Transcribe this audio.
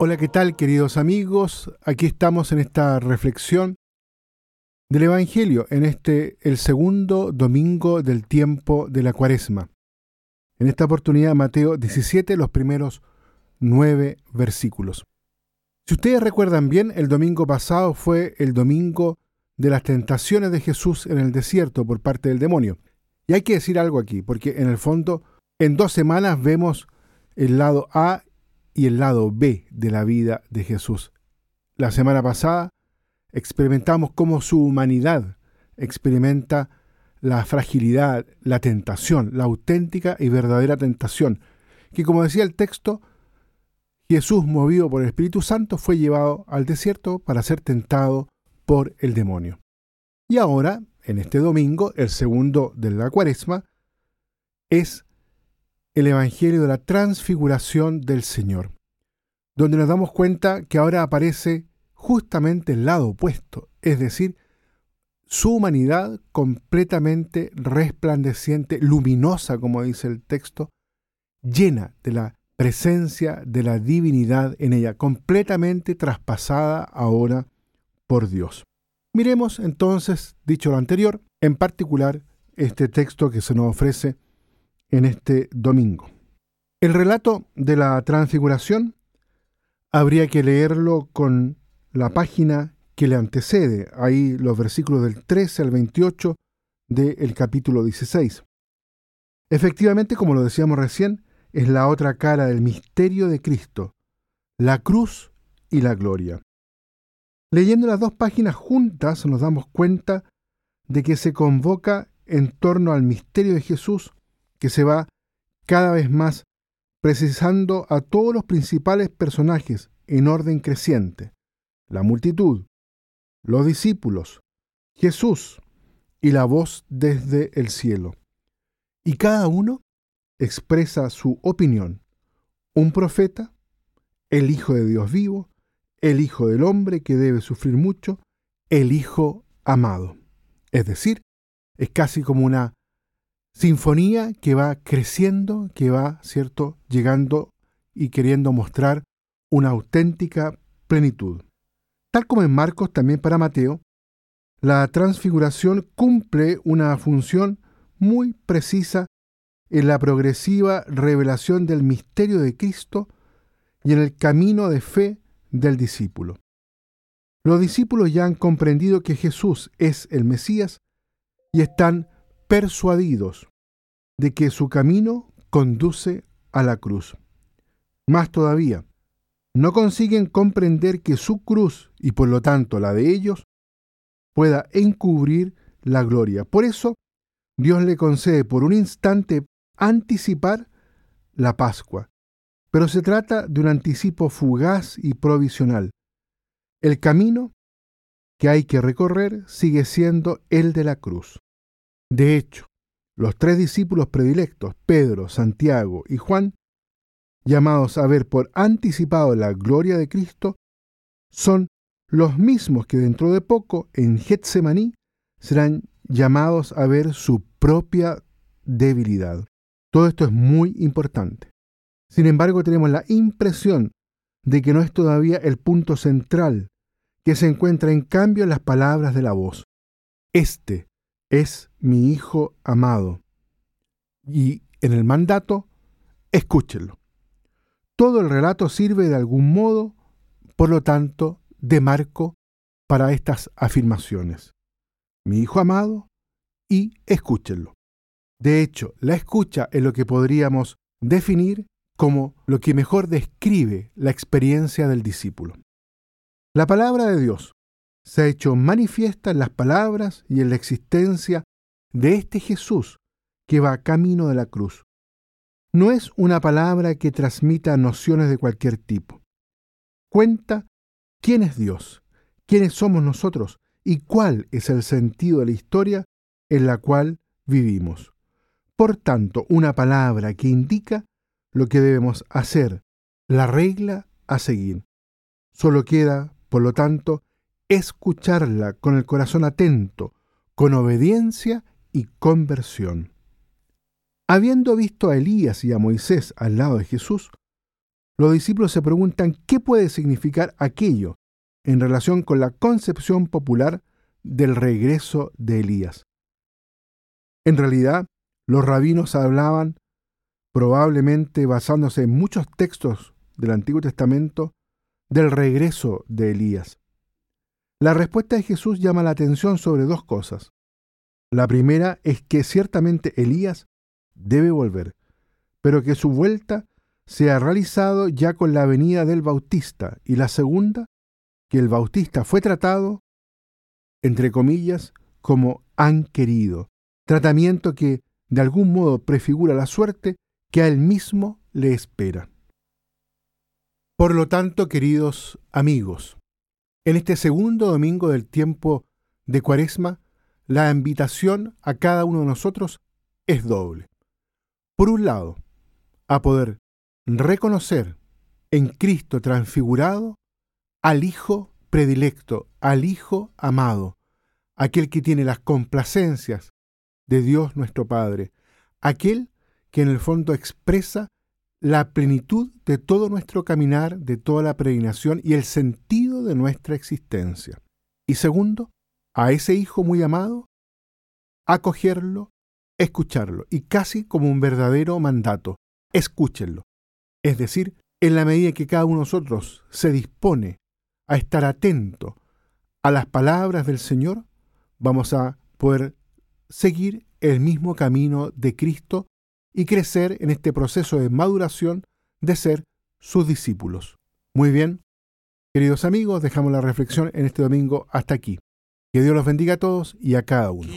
Hola, ¿qué tal queridos amigos? Aquí estamos en esta reflexión del Evangelio, en este, el segundo domingo del tiempo de la cuaresma. En esta oportunidad, Mateo 17, los primeros nueve versículos. Si ustedes recuerdan bien, el domingo pasado fue el domingo de las tentaciones de Jesús en el desierto por parte del demonio. Y hay que decir algo aquí, porque en el fondo, en dos semanas vemos el lado A y el lado B de la vida de Jesús. La semana pasada experimentamos cómo su humanidad experimenta la fragilidad, la tentación, la auténtica y verdadera tentación, que como decía el texto, Jesús, movido por el Espíritu Santo, fue llevado al desierto para ser tentado por el demonio. Y ahora, en este domingo, el segundo de la cuaresma, es el Evangelio de la transfiguración del Señor, donde nos damos cuenta que ahora aparece justamente el lado opuesto, es decir, su humanidad completamente resplandeciente, luminosa, como dice el texto, llena de la presencia de la divinidad en ella, completamente traspasada ahora por Dios. Miremos entonces, dicho lo anterior, en particular este texto que se nos ofrece en este domingo. El relato de la transfiguración habría que leerlo con la página que le antecede, ahí los versículos del 13 al 28 del capítulo 16. Efectivamente, como lo decíamos recién, es la otra cara del misterio de Cristo, la cruz y la gloria. Leyendo las dos páginas juntas nos damos cuenta de que se convoca en torno al misterio de Jesús que se va cada vez más precisando a todos los principales personajes en orden creciente, la multitud, los discípulos, Jesús y la voz desde el cielo. Y cada uno expresa su opinión. Un profeta, el Hijo de Dios vivo, el Hijo del hombre que debe sufrir mucho, el Hijo amado. Es decir, es casi como una sinfonía que va creciendo, que va, ¿cierto?, llegando y queriendo mostrar una auténtica plenitud. Tal como en Marcos, también para Mateo, la transfiguración cumple una función muy precisa en la progresiva revelación del misterio de Cristo y en el camino de fe del discípulo. Los discípulos ya han comprendido que Jesús es el Mesías y están persuadidos de que su camino conduce a la cruz. Más todavía, no consiguen comprender que su cruz y por lo tanto la de ellos pueda encubrir la gloria. Por eso, Dios le concede por un instante anticipar la Pascua, pero se trata de un anticipo fugaz y provisional. El camino que hay que recorrer sigue siendo el de la cruz. De hecho, los tres discípulos predilectos, Pedro, Santiago y Juan, llamados a ver por anticipado la gloria de Cristo, son los mismos que dentro de poco en Getsemaní serán llamados a ver su propia debilidad. Todo esto es muy importante. Sin embargo, tenemos la impresión de que no es todavía el punto central, que se encuentra en cambio en las palabras de la voz. Este es mi Hijo amado. Y en el mandato, escúchenlo. Todo el relato sirve de algún modo, por lo tanto, de marco para estas afirmaciones. Mi Hijo amado y escúchenlo. De hecho, la escucha es lo que podríamos definir como lo que mejor describe la experiencia del discípulo. La palabra de Dios se ha hecho manifiesta en las palabras y en la existencia de este Jesús que va camino de la cruz. No es una palabra que transmita nociones de cualquier tipo. Cuenta quién es Dios, quiénes somos nosotros y cuál es el sentido de la historia en la cual vivimos por tanto, una palabra que indica lo que debemos hacer, la regla a seguir. Solo queda, por lo tanto, escucharla con el corazón atento, con obediencia y conversión. Habiendo visto a Elías y a Moisés al lado de Jesús, los discípulos se preguntan qué puede significar aquello en relación con la concepción popular del regreso de Elías. En realidad, los rabinos hablaban, probablemente basándose en muchos textos del Antiguo Testamento, del regreso de Elías. La respuesta de Jesús llama la atención sobre dos cosas. La primera es que ciertamente Elías debe volver, pero que su vuelta se ha realizado ya con la venida del Bautista. Y la segunda, que el Bautista fue tratado, entre comillas, como han querido, tratamiento que de algún modo prefigura la suerte que a él mismo le espera. Por lo tanto, queridos amigos, en este segundo domingo del tiempo de Cuaresma, la invitación a cada uno de nosotros es doble. Por un lado, a poder reconocer en Cristo transfigurado al Hijo predilecto, al Hijo amado, aquel que tiene las complacencias de Dios nuestro Padre, aquel que en el fondo expresa la plenitud de todo nuestro caminar, de toda la peregrinación y el sentido de nuestra existencia. Y segundo, a ese Hijo muy amado, acogerlo, escucharlo, y casi como un verdadero mandato, escúchenlo. Es decir, en la medida que cada uno de nosotros se dispone a estar atento a las palabras del Señor, vamos a poder seguir el mismo camino de Cristo y crecer en este proceso de maduración de ser sus discípulos. Muy bien, queridos amigos, dejamos la reflexión en este domingo hasta aquí. Que Dios los bendiga a todos y a cada uno.